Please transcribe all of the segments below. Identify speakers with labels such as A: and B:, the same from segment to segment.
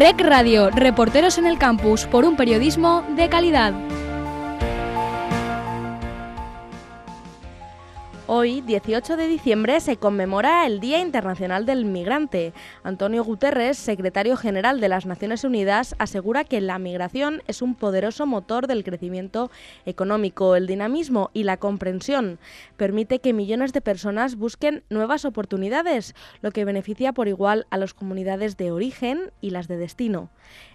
A: Rec Radio, reporteros en el campus por un periodismo de calidad.
B: Hoy, 18 de diciembre, se conmemora el Día Internacional del Migrante. Antonio Guterres, secretario general de las Naciones Unidas, asegura que la migración es un poderoso motor del crecimiento económico, el dinamismo y la comprensión. Permite que millones de personas busquen nuevas oportunidades, lo que beneficia por igual a las comunidades de origen y las de destino.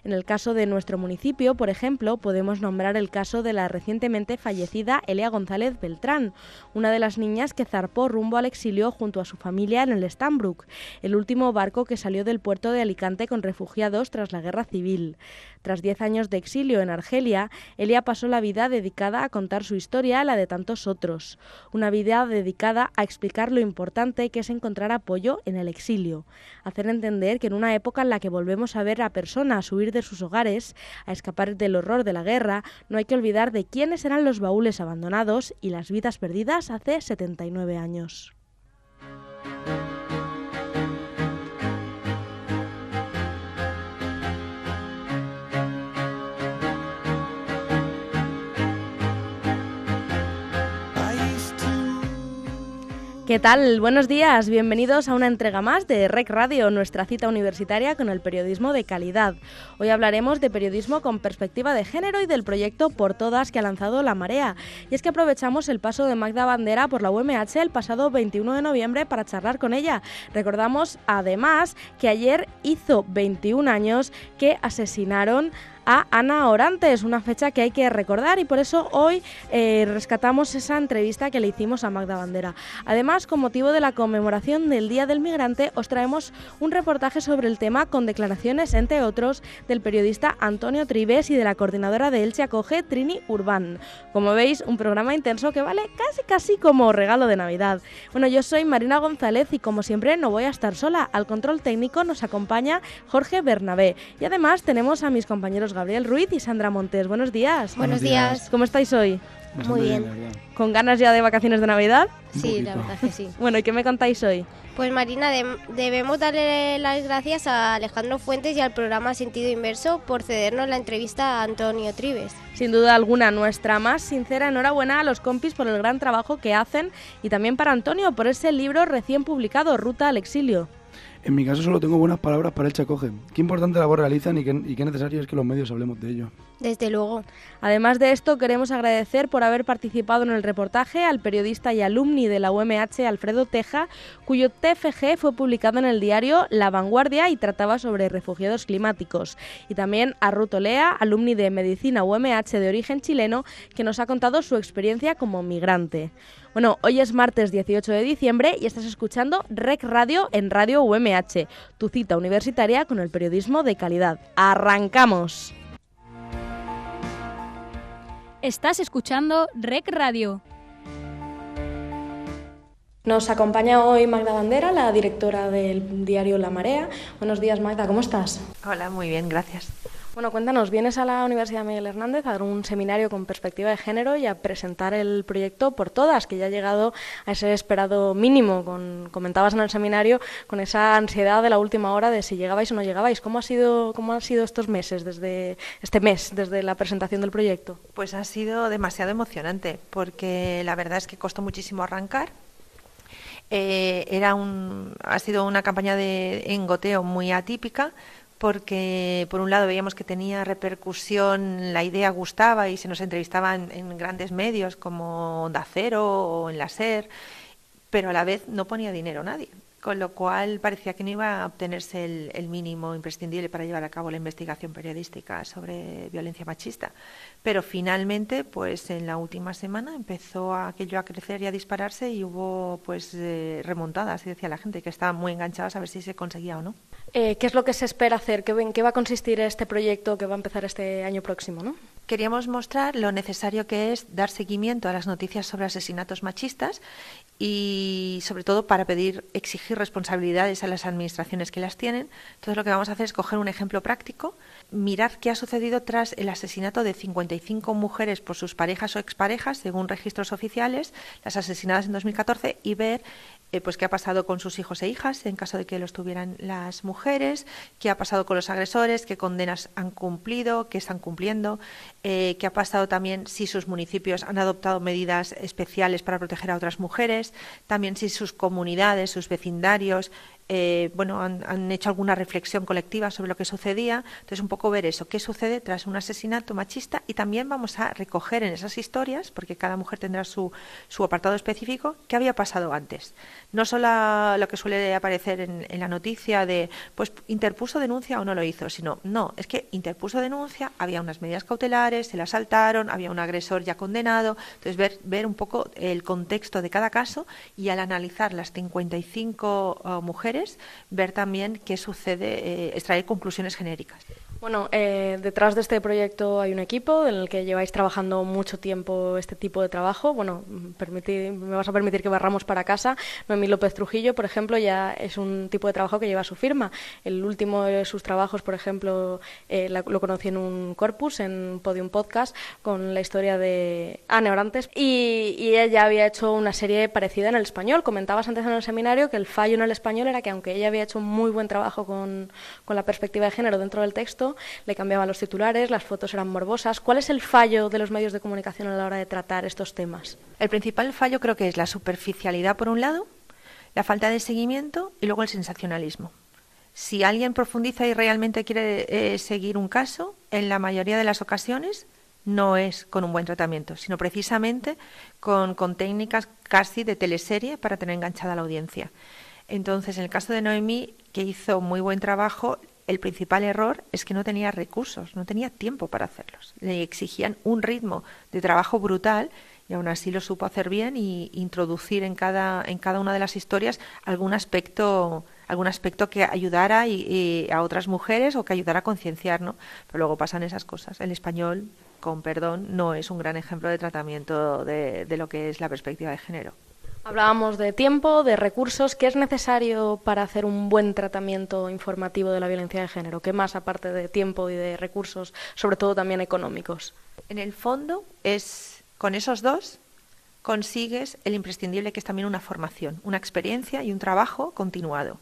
B: En el caso de nuestro municipio, por ejemplo, podemos nombrar el caso de la recientemente fallecida Elia González Beltrán, una de las niñas que zarpó rumbo al exilio junto a su familia en el Stambrook, el último barco que salió del puerto de Alicante con refugiados tras la guerra civil. Tras diez años de exilio en Argelia, Elia pasó la vida dedicada a contar su historia, la de tantos otros. Una vida dedicada a explicar lo importante que es encontrar apoyo en el exilio. Hacer entender que en una época en la que volvemos a ver a personas huir de sus hogares, a escapar del horror de la guerra, no hay que olvidar de quiénes eran los baúles abandonados y las vidas perdidas hace 79 años. ¿Qué tal? Buenos días, bienvenidos a una entrega más de Rec Radio, nuestra cita universitaria con el periodismo de calidad. Hoy hablaremos de periodismo con perspectiva de género y del proyecto Por Todas que ha lanzado La Marea. Y es que aprovechamos el paso de Magda Bandera por la UMH el pasado 21 de noviembre para charlar con ella. Recordamos además que ayer hizo 21 años que asesinaron a Ana Orantes, una fecha que hay que recordar y por eso hoy eh, rescatamos esa entrevista que le hicimos a Magda Bandera. Además, con motivo de la conmemoración del Día del Migrante, os traemos un reportaje sobre el tema con declaraciones, entre otros, del periodista Antonio Tribes y de la coordinadora de Elche Acoge, Trini Urbán. Como veis, un programa intenso que vale casi casi como regalo de Navidad. Bueno, yo soy Marina González y como siempre no voy a estar sola. Al control técnico nos acompaña Jorge Bernabé y además tenemos a mis compañeros Gabriel Ruiz y Sandra Montes. Buenos días.
C: Buenos días.
B: ¿Cómo estáis hoy?
C: Muy bien.
B: ¿Con ganas ya de vacaciones de Navidad?
C: Sí, la verdad que sí.
B: Bueno, ¿y qué me contáis hoy?
C: Pues Marina, de- debemos darle las gracias a Alejandro Fuentes y al programa Sentido Inverso por cedernos la entrevista a Antonio Tribes.
B: Sin duda alguna, nuestra más sincera enhorabuena a los compis por el gran trabajo que hacen y también para Antonio por ese libro recién publicado, Ruta al Exilio.
D: En mi caso solo tengo buenas palabras para el Chacoge. Qué importante labor realizan y qué, y qué necesario es que los medios hablemos de ello.
C: Desde luego.
B: Además de esto, queremos agradecer por haber participado en el reportaje al periodista y alumni de la UMH Alfredo Teja, cuyo TFG fue publicado en el diario La Vanguardia y trataba sobre refugiados climáticos. Y también a Ruth Olea, alumni de Medicina UMH de origen chileno, que nos ha contado su experiencia como migrante. Bueno, hoy es martes 18 de diciembre y estás escuchando Rec Radio en Radio UMH, tu cita universitaria con el periodismo de calidad. ¡Arrancamos!
A: Estás escuchando Rec Radio.
B: Nos acompaña hoy Magda Bandera, la directora del diario La Marea. Buenos días, Magda, ¿cómo estás?
E: Hola, muy bien, gracias.
B: Bueno, cuéntanos, vienes a la Universidad Miguel Hernández a dar un seminario con perspectiva de género y a presentar el proyecto por todas, que ya ha llegado a ese esperado mínimo. Con, comentabas en el seminario con esa ansiedad de la última hora de si llegabais o no llegabais. ¿Cómo ha sido, cómo han sido estos meses, desde este mes, desde la presentación del proyecto?
E: Pues ha sido demasiado emocionante, porque la verdad es que costó muchísimo arrancar. Eh, era un, ha sido una campaña de engoteo muy atípica, porque por un lado veíamos que tenía repercusión, la idea gustaba y se nos entrevistaba en, grandes medios como Onda Cero o en la SER, pero a la vez no ponía dinero nadie, con lo cual parecía que no iba a obtenerse el, el mínimo imprescindible para llevar a cabo la investigación periodística sobre violencia machista. Pero finalmente, pues en la última semana empezó aquello a crecer y a dispararse y hubo pues eh, remontadas, y decía la gente, que estaban muy enganchadas a ver si se conseguía o no.
B: Eh, ¿Qué es lo que se espera hacer? ¿Qué, ¿En qué va a consistir este proyecto que va a empezar este año próximo? ¿no?
E: Queríamos mostrar lo necesario que es dar seguimiento a las noticias sobre asesinatos machistas y sobre todo para pedir, exigir responsabilidades a las administraciones que las tienen. Entonces lo que vamos a hacer es coger un ejemplo práctico mirar qué ha sucedido tras el asesinato de 55 mujeres por sus parejas o exparejas, según registros oficiales, las asesinadas en 2014, y ver eh, pues qué ha pasado con sus hijos e hijas en caso de que los tuvieran las mujeres, qué ha pasado con los agresores, qué condenas han cumplido, qué están cumpliendo, eh, qué ha pasado también si sus municipios han adoptado medidas especiales para proteger a otras mujeres, también si sus comunidades, sus vecindarios eh, bueno, han, hecho alguna reflexión colectiva sobre lo que sucedía. Entonces, un poco ver eso, qué sucede tras un asesinato machista y también vamos a recoger en esas historias, porque cada mujer tendrá su, su apartado específico, qué había pasado antes. No solo lo que suele aparecer en, la noticia de, pues, interpuso denuncia o no lo hizo, sino, no, es que interpuso denuncia, había unas medidas cautelares, se la saltaron, había un agresor ya condenado. Entonces, ver, ver un poco el contexto de cada caso y al analizar las 55 uh, mujeres, ver también qué sucede, eh, extraer conclusiones genéricas.
B: Bueno, eh, detrás de este proyecto hay un equipo en el que lleváis trabajando mucho tiempo este tipo de trabajo. Bueno, me vas a permitir que barramos para casa. Noemí López Trujillo, por ejemplo, ya es un tipo de trabajo que lleva su firma. El último de sus trabajos, por ejemplo, eh, lo conocí en un corpus, en Podium Podcast, con la historia de Anne Orantes. Y, y ella ya había hecho una serie parecida en el español. Comentabas antes en el seminario que el fallo en el español era que, aunque ella había hecho un muy buen trabajo con, con la perspectiva de género dentro del texto, le cambiaban los titulares, las fotos eran morbosas. ¿Cuál es el fallo de los medios de comunicación a la hora de tratar estos temas?
E: El principal fallo creo que es la superficialidad por un lado, la falta de seguimiento y luego el sensacionalismo. Si alguien profundiza y realmente quiere eh, seguir un caso, en la mayoría de las ocasiones no es con un buen tratamiento, sino precisamente con, técnicas casi de teleserie para tener enganchada a la audiencia. Entonces, en el caso de Noemí, que hizo muy buen trabajo, el principal error es que no tenía recursos, no tenía tiempo para hacerlos. Le exigían un ritmo de trabajo brutal y aún así lo supo hacer bien y introducir en cada, en cada una de las historias algún aspecto algún aspecto que ayudara a otras mujeres o que ayudara a concienciar, ¿no? Pero luego pasan esas cosas. El español, con perdón, no es un gran ejemplo de tratamiento de lo que es la perspectiva de género.
B: Hablábamos de tiempo, de recursos. ¿Qué es necesario para hacer un buen tratamiento informativo de la violencia de género? ¿Qué más aparte de tiempo y de recursos, sobre todo también económicos?
E: En el fondo es con esos dos consigues el imprescindible que es también una formación, una experiencia y un trabajo continuado.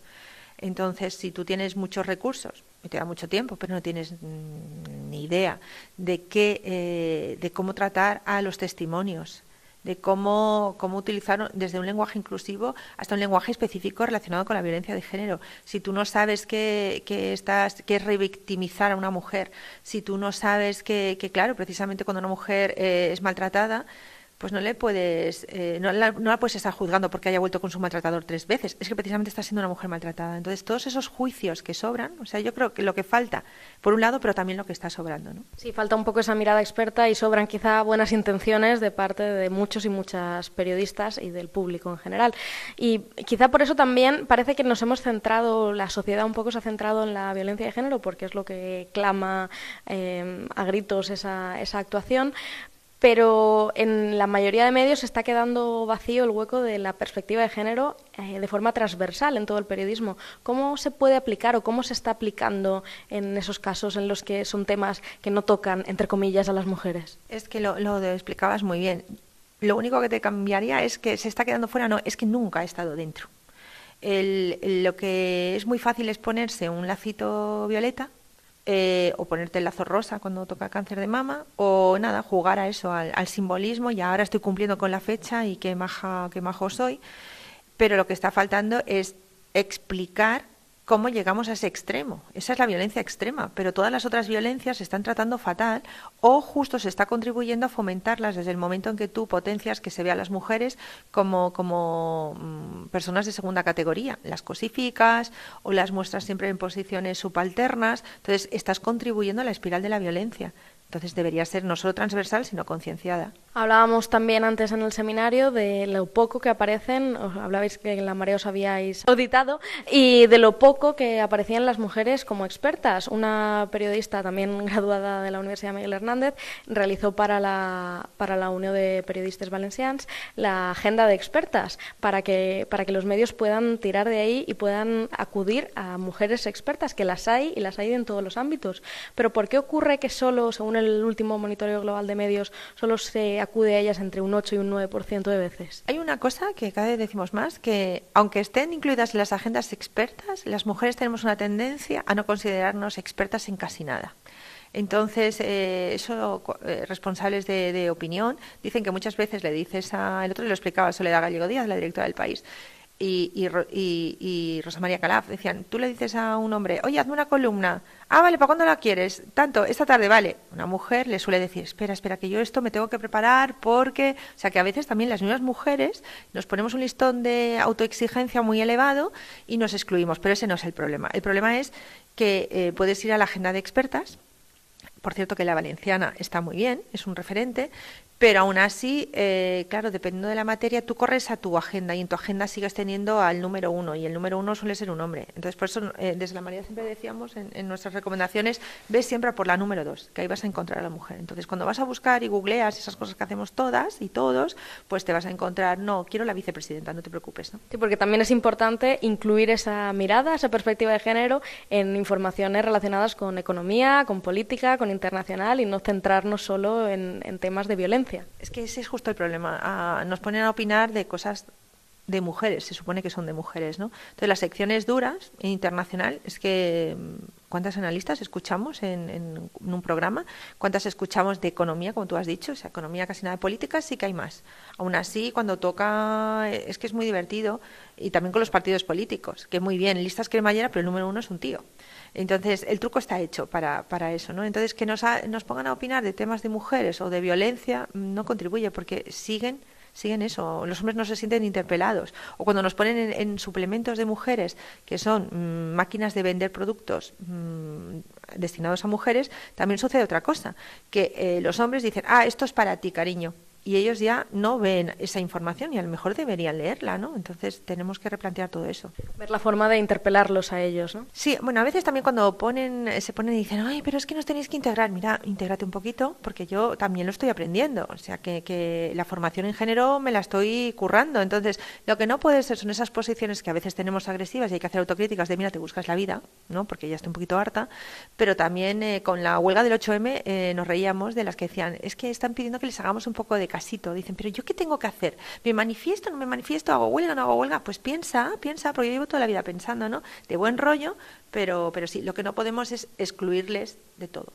E: Entonces, si tú tienes muchos recursos y te da mucho tiempo, pero no tienes ni idea de qué, eh, de cómo tratar a los testimonios, de cómo, cómo utilizar desde un lenguaje inclusivo hasta un lenguaje específico relacionado con la violencia de género. Si tú no sabes qué, estás, qué es revictimizar a una mujer, si tú no sabes que, que claro, precisamente cuando una mujer eh, es maltratada, pues no le puedes, eh, no, la, no, la, puedes estar juzgando porque haya vuelto con su maltratador tres veces. Es que precisamente está siendo una mujer maltratada. Entonces, todos esos juicios que sobran, o sea, yo creo que lo que falta, por un lado, pero también lo que está sobrando. ¿no?
B: Sí, falta un poco esa mirada experta y sobran quizá buenas intenciones de parte de muchos y muchas periodistas y del público en general. Y quizá por eso también parece que nos hemos centrado, la sociedad un poco se ha centrado en la violencia de género, porque es lo que clama eh, a gritos esa, esa actuación, pero en la mayoría de medios está quedando vacío el hueco de la perspectiva de género eh, de forma transversal en todo el periodismo. ¿Cómo se puede aplicar o cómo se está aplicando en esos casos en los que son temas que no tocan, entre comillas, a las mujeres?
E: Es que lo, lo explicabas muy bien. Lo único que te cambiaría es que se está quedando fuera, no, es que nunca ha estado dentro. lo que es muy fácil es ponerse un lacito violeta eh, o ponerte el lazo rosa cuando toca cáncer de mama, o nada, jugar a eso, al, simbolismo, y ahora estoy cumpliendo con la fecha y qué maja, qué majo soy. Pero lo que está faltando es explicar cómo llegamos a ese extremo. Esa es la violencia extrema, pero todas las otras violencias se están tratando fatal o justo se está contribuyendo a fomentarlas desde el momento en que tú potencias que se vean las mujeres como, como mm, personas de segunda categoría. Las cosificas o las muestras siempre en posiciones subalternas. Entonces, estás contribuyendo a la espiral de la violencia. Entonces, debería ser no solo transversal, sino concienciada.
B: Hablábamos también antes en el seminario de lo poco que aparecen, os hablabais que en la Marea os habíais auditado, y de lo poco que aparecían las mujeres como expertas. Una periodista también graduada de la Universidad Miguel Hernández realizó para la, para la Unión de Periodistas Valencians la agenda de expertas para que, para que los medios puedan tirar de ahí y puedan acudir a mujeres expertas, que las hay y las hay en todos los ámbitos. Pero ¿por qué ocurre que solo, según el último monitoreo global de medios, solo se acude a ellas entre un 8 y un 9% de veces.
E: Hay una cosa que cada vez decimos más, que aunque estén incluidas en las agendas expertas, las mujeres tenemos una tendencia a no considerarnos expertas en casi nada. Entonces, eh, eso, eh, responsables de, opinión dicen que muchas veces le dices a. El otro le lo explicaba Soledad Gallego Díaz, la directora del país, y, y, Rosa María Calaf decían, tú le dices a un hombre, oye, hazme una columna. Ah, vale, ¿para cuándo la quieres? Tanto, esta tarde, vale. Una mujer le suele decir, espera, espera, que yo esto me tengo que preparar porque... O sea, que a veces también las mismas mujeres nos ponemos un listón de autoexigencia muy elevado y nos excluimos, pero ese no es el problema. El problema es que eh, puedes ir a la agenda de expertas, por cierto que la valenciana está muy bien, es un referente, pero aún así, eh, claro, dependiendo de la materia, tú corres a tu agenda y en tu agenda sigues teniendo al número uno y el número uno suele ser un hombre. Entonces, por eso, eh, desde la María siempre decíamos en, nuestras recomendaciones, ves siempre por la número dos, que ahí vas a encontrar a la mujer. Entonces, cuando vas a buscar y googleas esas cosas que hacemos todas y todos, pues te vas a encontrar, no, quiero la vicepresidenta, no te preocupes. ¿no?
B: Sí, porque también es importante incluir esa mirada, esa perspectiva de género en informaciones relacionadas con economía, con política, con internacional y no centrarnos solo en temas de violencia.
E: Es que ese es justo el problema. Ah, nos ponen a opinar de cosas de mujeres, se supone que son de mujeres, ¿no? Entonces las secciones duras en internacional es que cuántas analistas escuchamos en, un programa, cuántas escuchamos de economía, como tú has dicho, o sea, economía casi nada de política, sí que hay más. Aún así, cuando toca, es que es muy divertido y también con los partidos políticos, que muy bien, listas cremallera, pero el número uno es un tío. Entonces, el truco está hecho para, para eso, ¿no? Entonces, que nos, nos pongan a opinar de temas de mujeres o de violencia no contribuye porque siguen siguen eso, los hombres no se sienten interpelados. O cuando nos ponen en, suplementos de mujeres, que son mm, máquinas de vender productos mm, destinados a mujeres, también sucede otra cosa, que eh, los hombres dicen, ah, esto es para ti, cariño y ellos ya no ven esa información y a lo mejor deberían leerla, ¿no? Entonces tenemos que replantear todo eso.
B: Ver la forma de interpelarlos a ellos, ¿no?
E: Sí, bueno, a veces también cuando ponen, se ponen y dicen, ay, pero es que nos tenéis que integrar. Mira, intégrate un poquito porque yo también lo estoy aprendiendo. O sea, que, que la formación en género me la estoy currando. Entonces, lo que no puede ser son esas posiciones que a veces tenemos agresivas y hay que hacer autocríticas de, mira, te buscas la vida, ¿no? Porque ya estoy un poquito harta. Pero también eh, con la huelga del 8M eh, nos reíamos de las que decían, es que están pidiendo que les hagamos un poco de casito. Dicen, pero ¿yo qué tengo que hacer? ¿Me manifiesto, no me manifiesto? ¿Hago huelga, no hago huelga? Pues piensa, piensa, porque yo llevo toda la vida pensando, ¿no? De buen rollo, pero, pero sí, lo que no podemos es excluirles de todo.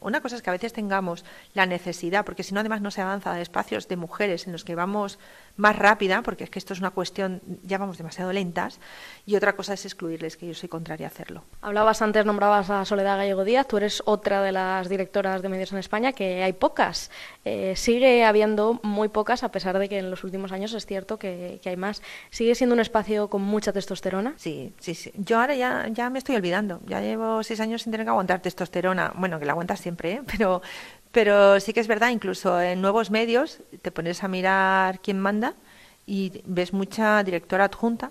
E: Una cosa es que a veces tengamos la necesidad, porque si no además no se avanza a espacios de mujeres en los que vamos más rápida, porque es que esto es una cuestión, ya vamos demasiado lentas, y otra cosa es excluirles, que yo soy contraria a hacerlo.
B: Hablabas antes, nombrabas a Soledad Gallego Díaz, tú eres otra de las directoras de medios en España, que hay pocas. Eh, sigue habiendo muy pocas, a pesar de que en los últimos años es cierto que, hay más. ¿Sigue siendo un espacio con mucha testosterona?
E: Sí, sí, sí. Yo ahora ya, ya me estoy olvidando. Ya llevo seis años sin tener que aguantar testosterona. Bueno, que la aguantas siempre, ¿eh? pero pero sí que es verdad, incluso en nuevos medios te pones a mirar quién manda y ves mucha directora adjunta,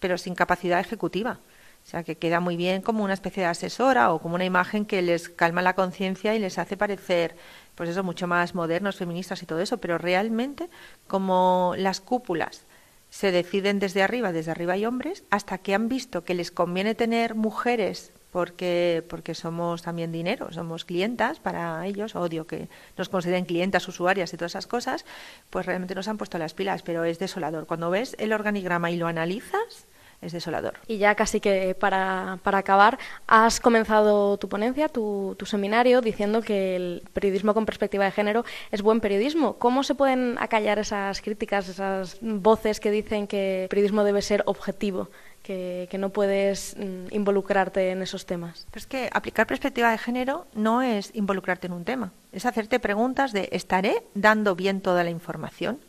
E: pero sin capacidad ejecutiva. O sea, que queda muy bien como una especie de asesora o como una imagen que les calma la conciencia y les hace parecer, pues eso, mucho más modernos, feministas y todo eso. Pero realmente, como las cúpulas se deciden desde arriba, desde arriba hay hombres, hasta que han visto que les conviene tener mujeres porque, porque somos también dinero, somos clientas para ellos, odio que nos consideren clientas, usuarias y todas esas cosas, pues realmente nos han puesto las pilas, pero es desolador. Cuando ves el organigrama y lo analizas, es desolador.
B: Y ya casi que para, para acabar, has comenzado tu ponencia, tu, tu, seminario, diciendo que el periodismo con perspectiva de género es buen periodismo. ¿Cómo se pueden acallar esas críticas, esas voces que dicen que el periodismo debe ser objetivo? que, no puedes mm, involucrarte en esos temas.
E: Pero es que aplicar perspectiva de género no es involucrarte en un tema, es hacerte preguntas de ¿estaré dando bien toda la información?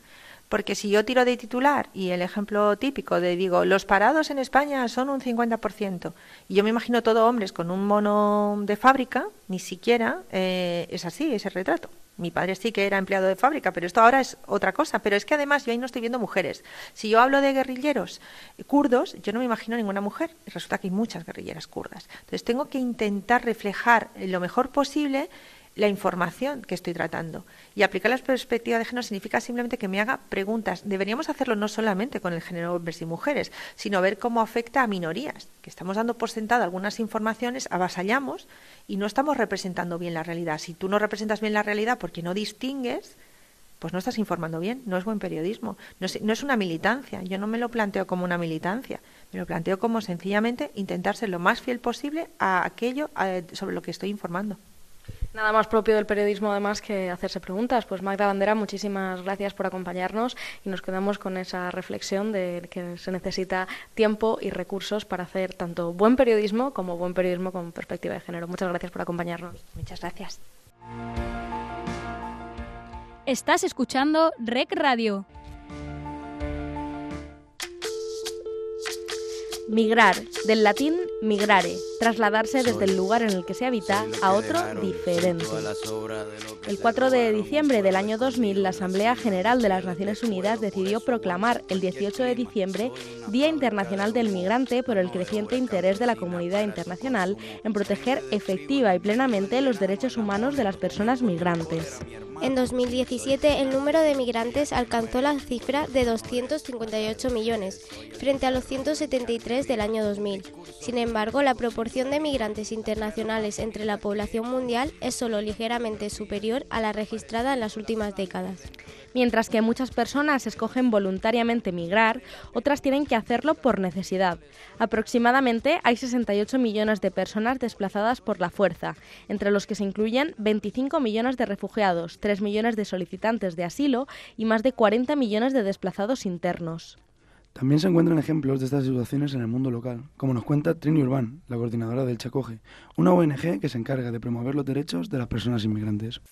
E: Porque si yo tiro de titular y el ejemplo típico de digo, los parados en España son un 50%, y yo me imagino todo hombres con un mono de fábrica, ni siquiera eh, es así ese retrato. Mi padre sí que era empleado de fábrica, pero esto ahora es otra cosa. Pero es que además yo ahí no estoy viendo mujeres. Si yo hablo de guerrilleros kurdos, yo no me imagino ninguna mujer. Resulta que hay muchas guerrilleras kurdas. Entonces tengo que intentar reflejar lo mejor posible la información que estoy tratando. Y aplicar la perspectiva de género significa simplemente que me haga preguntas. Deberíamos hacerlo no solamente con el género hombres y mujeres, sino ver cómo afecta a minorías, que estamos dando por sentado algunas informaciones, avasallamos y no estamos representando bien la realidad. Si tú no representas bien la realidad porque no distingues, pues no estás informando bien, no es buen periodismo, no es, no es una militancia. Yo no me lo planteo como una militancia, me lo planteo como sencillamente intentar ser lo más fiel posible a aquello sobre lo que estoy informando.
B: Nada más propio del periodismo, además, que hacerse preguntas. Pues Magda Bandera, muchísimas gracias por acompañarnos y nos quedamos con esa reflexión de que se necesita tiempo y recursos para hacer tanto buen periodismo como buen periodismo con perspectiva de género. Muchas gracias por acompañarnos.
E: Muchas gracias.
A: Estás escuchando Rec Radio.
B: Migrar, del latín migrare, trasladarse desde el lugar en el que se habita a otro diferente. El 4 de diciembre del año 2000, la Asamblea General de las Naciones Unidas decidió proclamar el 18 de diciembre Día Internacional del Migrante por el creciente interés de la comunidad internacional en proteger efectiva y plenamente los derechos humanos de las personas migrantes.
C: En 2017 el número de migrantes alcanzó la cifra de 258 millones, frente a los 173 del año 2000. Sin embargo, la proporción de migrantes internacionales entre la población mundial es solo ligeramente superior a la registrada en las últimas décadas.
B: Mientras que muchas personas escogen voluntariamente migrar, otras tienen que hacerlo por necesidad. Aproximadamente hay 68 millones de personas desplazadas por la fuerza, entre los que se incluyen 25 millones de refugiados, 3 millones de solicitantes de asilo y más de 40 millones de desplazados internos.
D: También se encuentran ejemplos de estas situaciones en el mundo local, como nos cuenta Trini Urbán, la coordinadora del Chacoge, una ONG que se encarga de promover los derechos de las personas inmigrantes.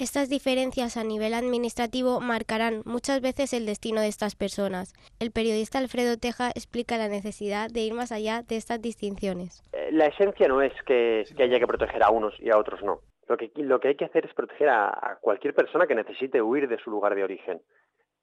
C: Estas diferencias a nivel administrativo marcarán muchas veces el destino de estas personas. El periodista Alfredo Teja explica la necesidad de ir más allá de estas distinciones.
F: Eh, la esencia no es que, haya que proteger a unos y a otros no. Lo que, lo que hay que hacer es proteger a, cualquier persona que necesite huir de su lugar de origen.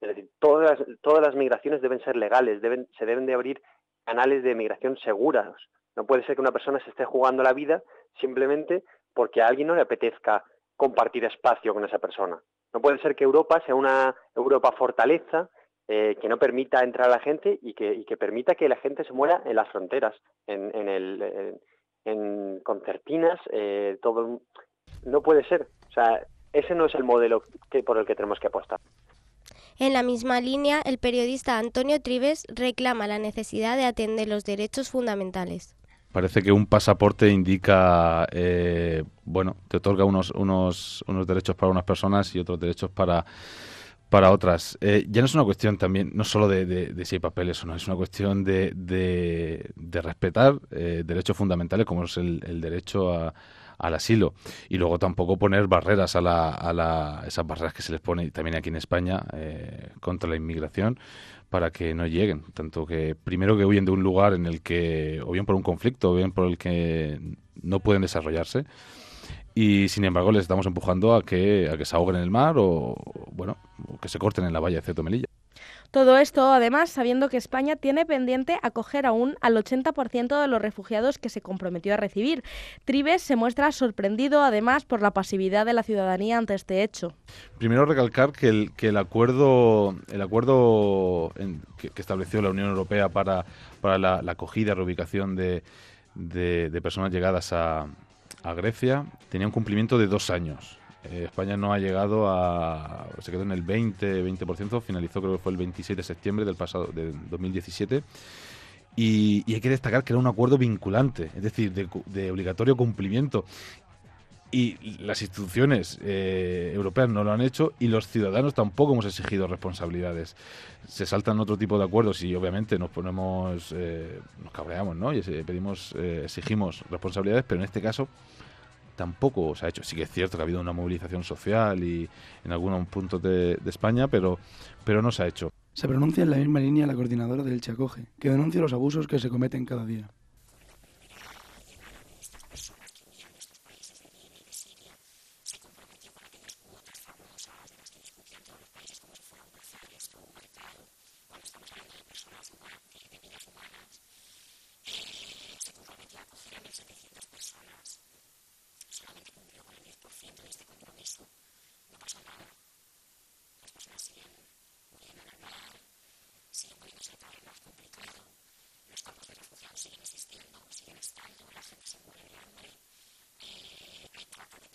F: Es decir, todas todas las migraciones deben ser legales, deben, se deben de abrir canales de migración seguros. No puede ser que una persona se esté jugando la vida simplemente porque a alguien no le apetezca compartir espacio con esa persona. No puede ser que Europa sea una Europa fortaleza eh, que no permita entrar a la gente y que, permita que la gente se muera en las fronteras, en, en, el, en, concertinas, eh, todo. No puede ser. O sea, ese no es el modelo que, por el que tenemos que apostar.
C: En la misma línea, el periodista Antonio Trives reclama la necesidad de atender los derechos fundamentales.
G: Parece que un pasaporte indica, eh, bueno, te otorga unos, unos, unos derechos para unas personas y otros derechos para, para otras. Eh, ya no es una cuestión también, no solo de, de, si hay papeles o no, es una cuestión de, de, respetar eh, derechos fundamentales como es el, el derecho a, al asilo y luego tampoco poner barreras a, la, a la, esas barreras que se les pone también aquí en España contra la inmigración para que no lleguen. Tanto que primero que huyen de un lugar en el que, o bien por un conflicto, o bien por el que no pueden desarrollarse. Y sin embargo les estamos empujando a que, a que se ahoguen en el mar o, bueno, que se corten en la valla de Ceto Melilla.
B: Todo esto, además, sabiendo que España tiene pendiente acoger aún al 80% de los refugiados que se comprometió a recibir. Tribes se muestra sorprendido, además, por la pasividad de la ciudadanía ante este hecho.
G: Primero recalcar que el, acuerdo, el acuerdo que, estableció la Unión Europea para, para la, acogida y reubicación de, de, personas llegadas a Grecia tenía un cumplimiento de dos años. Eh, España no ha llegado a... se quedó en el 20, 20%, finalizó creo que fue el 26 de septiembre del pasado, de 2017. Y, hay que destacar que era un acuerdo vinculante, es decir, de, obligatorio cumplimiento. Y las instituciones eh, europeas no lo han hecho y los ciudadanos tampoco hemos exigido responsabilidades. Se saltan otro tipo de acuerdos y obviamente nos ponemos, eh, nos cabreamos, ¿no? Y pedimos, exigimos responsabilidades, pero en este caso tampoco se ha hecho. Sí que es cierto que ha habido una movilización social y en algunos puntos de, España, pero, pero no se ha hecho.
D: Se pronuncia en la misma línea la coordinadora del Chacoge, que denuncia los abusos que se cometen cada día.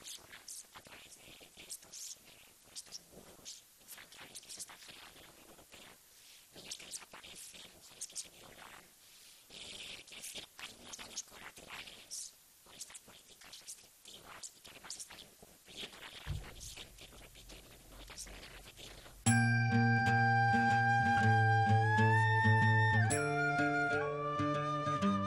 D: personas a través de estos, de estos muros infantiles que se están generando en la Unión Europea, niños que desaparecen, mujeres que se violan. Eh, quiero decir, hay unos daños colaterales por estas políticas restrictivas y que además están incumpliendo la legalidad vigente, lo repito y no me cansaré de repetirlo.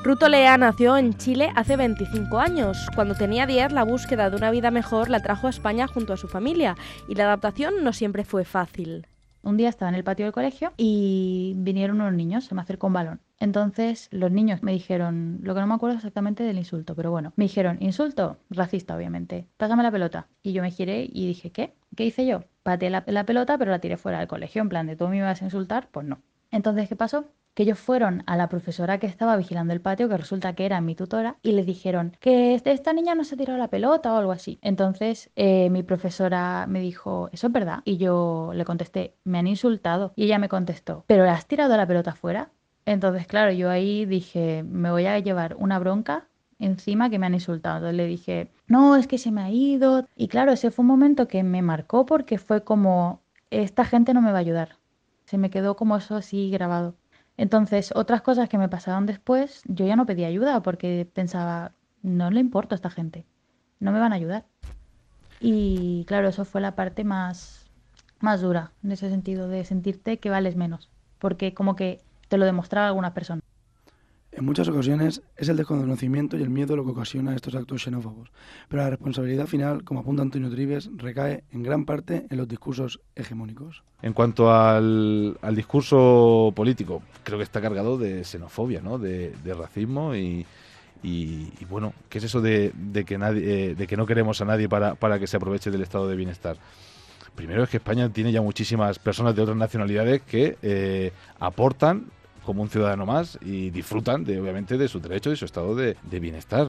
B: Ruto Lea nació en Chile hace 25 años. Cuando tenía 10, la búsqueda de una vida mejor la trajo a España junto a su familia y la adaptación no siempre fue fácil.
H: Un día estaba en el patio del colegio y vinieron unos niños, se me acercó un balón. Entonces los niños me dijeron, lo que no me acuerdo exactamente del insulto, pero bueno, me dijeron, insulto, racista obviamente, pásame la pelota. Y yo me giré y dije, ¿qué? ¿Qué hice yo? Pateé la, la pelota pero la tiré fuera del colegio, en plan de tú me ibas a insultar, pues no. Entonces, ¿qué pasó? Que ellos fueron a la profesora que estaba vigilando el patio, que resulta que era mi tutora, y le dijeron que este, esta niña no se ha tirado la pelota o algo así. Entonces eh, mi profesora me dijo, ¿eso es verdad? Y yo le contesté, me han insultado. Y ella me contestó, ¿pero le has tirado la pelota fuera? Entonces, claro, yo ahí dije, me voy a llevar una bronca encima que me han insultado. Entonces le dije, no, es que se me ha ido. Y claro, ese fue un momento que me marcó porque fue como, esta gente no me va a ayudar. Se me quedó como eso así grabado. Entonces, otras cosas que me pasaron después, yo ya no pedí ayuda porque pensaba, no le importa a esta gente, no me van a ayudar. Y claro, eso fue la parte más, más dura, en ese sentido, de sentirte que vales menos, porque como que te lo demostraba alguna persona.
D: En muchas ocasiones es el desconocimiento y el miedo lo que ocasiona estos actos xenófobos, pero la responsabilidad final, como apunta Antonio Trives, recae en gran parte en los discursos hegemónicos.
G: En cuanto al, discurso político, creo que está cargado de xenofobia, ¿no? de, racismo y, bueno, ¿qué es eso de, que, nadie, eh, de que no queremos a nadie para, para que se aproveche del estado de bienestar? Primero es que España tiene ya muchísimas personas de otras nacionalidades que eh, aportan como un ciudadano más y disfrutan de, obviamente de su derecho y su estado de, bienestar.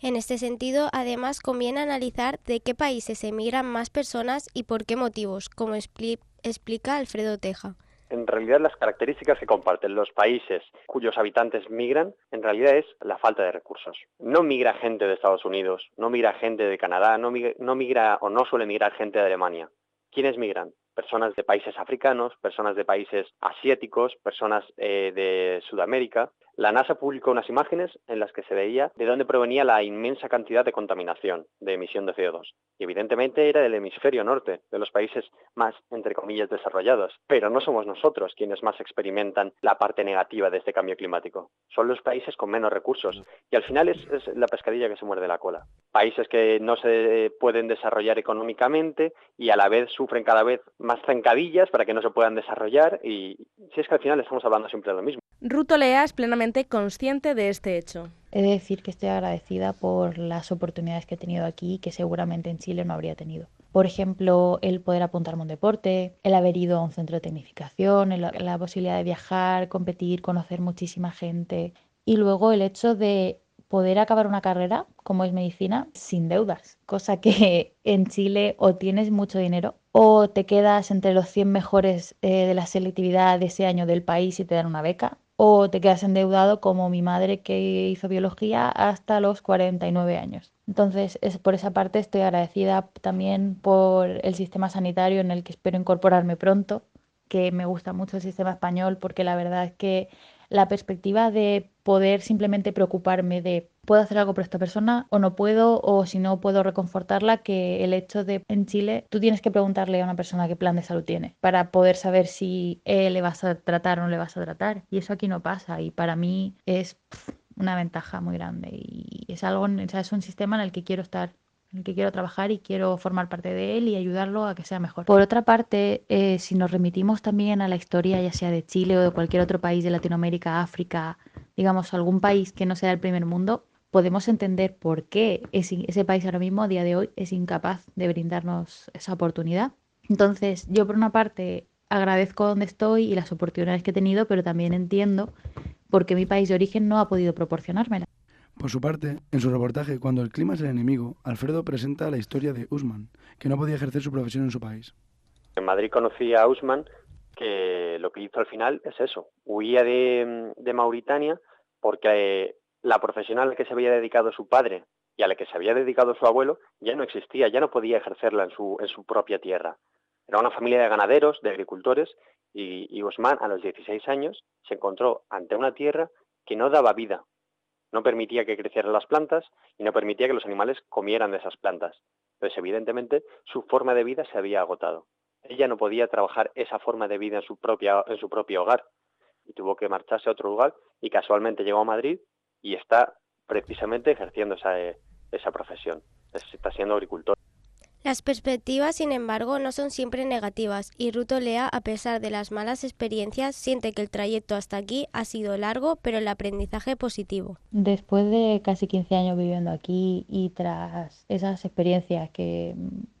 C: En este sentido, además, conviene analizar de qué países emigran más personas y por qué motivos, como explica Alfredo Teja.
F: En realidad, las características que comparten los países cuyos habitantes migran, en realidad es la falta de recursos. No migra gente de Estados Unidos, no migra gente de Canadá, no migra, no migra o no suele migrar gente de Alemania. ¿Quiénes migran? Personas de países africanos, personas de países asiáticos, personas eh, de Sudamérica. La NASA publicó unas imágenes en las que se veía de dónde provenía la inmensa cantidad de contaminación, de emisión de CO2. Y evidentemente era del hemisferio norte, de los países más, entre comillas, desarrollados. Pero no somos nosotros quienes más experimentan la parte negativa de este cambio climático. Son los países con menos recursos. Y al final es, la pescadilla que se muerde la cola. Países que no se pueden desarrollar económicamente y a la vez sufren cada vez más zancadillas para que no se puedan desarrollar y si es que al final estamos hablando siempre de lo mismo.
B: Ruto Lea es plenamente consciente de este hecho.
H: He de decir que estoy agradecida por las oportunidades que he tenido aquí que seguramente en Chile no habría tenido. Por ejemplo, el poder apuntarme a un deporte, el haber ido a un centro de tecnificación, la posibilidad de viajar, competir, conocer muchísima gente. Y luego el hecho de poder acabar una carrera como es medicina sin deudas, cosa que en Chile o tienes mucho dinero o te quedas entre los 100 mejores eh, de la selectividad de ese año del país y te dan una beca o te quedas endeudado como mi madre que hizo biología hasta los 49 años. Entonces, es, por esa parte estoy agradecida también por el sistema sanitario en el que espero incorporarme pronto, que me gusta mucho el sistema español porque la verdad es que la perspectiva de poder simplemente preocuparme de puedo hacer algo por esta persona o no puedo o si no puedo reconfortarla que el hecho de en Chile tú tienes que preguntarle a una persona qué plan de salud tiene para poder saber si le vas a tratar o no le vas a tratar y eso aquí no pasa y para mí es una ventaja muy grande y es algo, o sea, es un sistema en el que quiero estar en el que quiero trabajar y quiero formar parte de él y ayudarlo a que sea mejor. Por otra parte, eh, si nos remitimos también a la historia, ya sea de Chile o de cualquier otro país de Latinoamérica, África, digamos, algún país que no sea el primer mundo, podemos entender por qué ese país ahora mismo, a día de hoy, es incapaz de brindarnos esa oportunidad. Entonces, yo por una parte agradezco donde estoy y las oportunidades que he tenido, pero también entiendo por qué mi país de origen no ha podido proporcionármela.
D: Por su parte, en su reportaje Cuando el clima es el enemigo, Alfredo presenta la historia de Usman, que no podía ejercer su profesión en su país.
F: En Madrid conocí a Usman, que lo que hizo al final es eso, huía de, Mauritania porque la profesional a la que se había dedicado su padre y a la que se había dedicado su abuelo ya no existía, ya no podía ejercerla en su, en su propia tierra. Era una familia de ganaderos, de agricultores, y, Usman a los 16 años se encontró ante una tierra que no daba vida, no permitía que crecieran las plantas y no permitía que los animales comieran de esas plantas. Entonces, evidentemente, su forma de vida se había agotado. Ella no podía trabajar esa forma de vida en su, propia, en su propio hogar y tuvo que marcharse a otro lugar y casualmente llegó a Madrid y está precisamente ejerciendo esa, esa profesión. Está siendo agricultor.
C: Las perspectivas, sin embargo, no son siempre negativas y Ruto Lea, a pesar de las malas experiencias, siente que el trayecto hasta aquí ha sido largo, pero el aprendizaje positivo.
H: Después de casi 15 años viviendo aquí y tras esas experiencias que,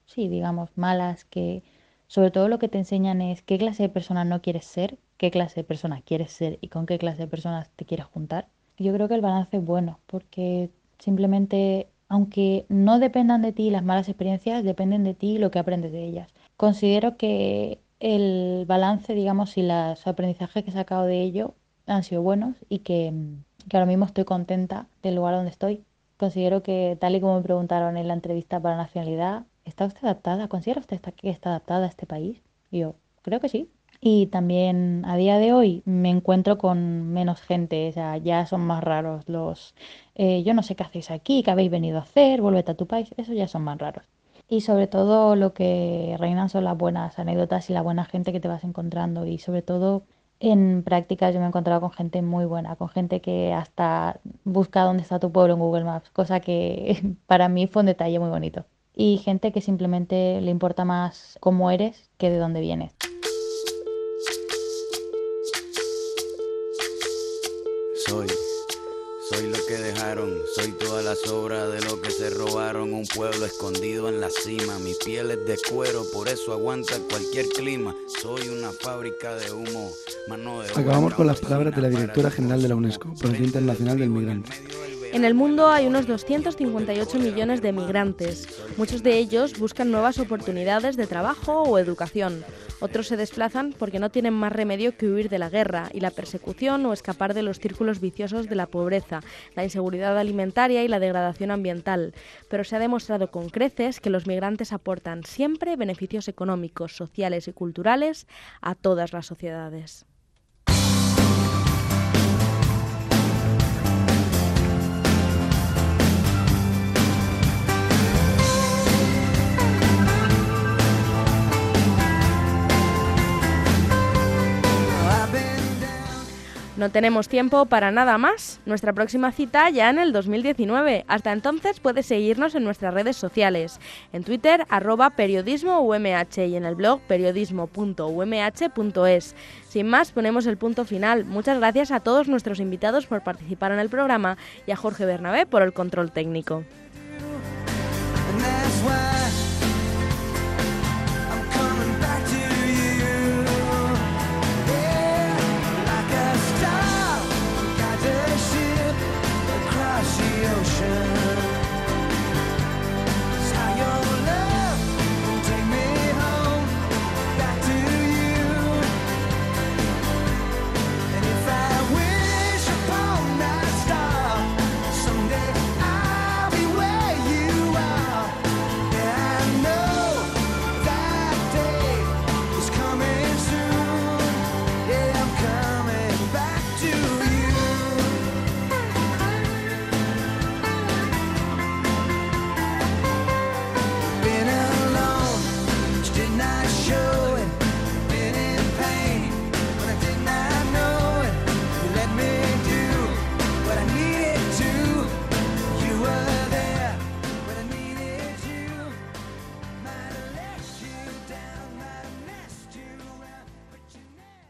H: sí, digamos, malas, que sobre todo lo que te enseñan es qué clase de persona no quieres ser, qué clase de persona quieres ser y con qué clase de personas te quieres juntar. Yo creo que el balance es bueno porque simplemente aunque no dependan de ti las malas experiencias, dependen de ti lo que aprendes de ellas. Considero que el balance, digamos, y los aprendizajes que he sacado de ello han sido buenos y que, ahora mismo estoy contenta del lugar donde estoy. Considero que, tal y como me preguntaron en la entrevista para nacionalidad, ¿está usted adaptada? ¿Considera usted que está adaptada a este país? Y yo, creo que sí. Y también a día de hoy me encuentro con menos gente, o sea, ya son más raros los, eh, yo no sé qué hacéis aquí, qué habéis venido a hacer, vuélvete a tu país, eso ya son más raros. Y sobre todo lo que reinan son las buenas anécdotas y la buena gente que te vas encontrando y sobre todo en prácticas yo me he encontrado con gente muy buena, con gente que hasta busca dónde está tu pueblo en Google Maps, cosa que para mí fue un detalle muy bonito. Y gente que simplemente le importa más cómo eres que de dónde vienes.
I: Soy, soy lo que dejaron, soy toda la sobra de lo que se robaron. Un pueblo escondido en la cima, mi piel es de cuero, por eso aguanta cualquier clima. Soy una fábrica de humo, mano de
D: Acabamos con las palabras de la directora general de la UNESCO, Provincia Internacional del Migrante.
B: En el mundo hay unos 258 millones de migrantes. Muchos de ellos buscan nuevas oportunidades de trabajo o educación. Otros se desplazan porque no tienen más remedio que huir de la guerra y la persecución o escapar de los círculos viciosos de la pobreza, la inseguridad alimentaria y la degradación ambiental. Pero se ha demostrado con creces que los migrantes aportan siempre beneficios económicos, sociales y culturales a todas las sociedades. No tenemos tiempo para nada más. Nuestra próxima cita ya en el 2019. Hasta entonces puedes seguirnos en nuestras redes sociales. En Twitter, arroba y en el blog periodismo.umh.es. Sin más, ponemos el punto final. Muchas gracias a todos nuestros invitados por participar en el programa y a Jorge Bernabé por el control técnico.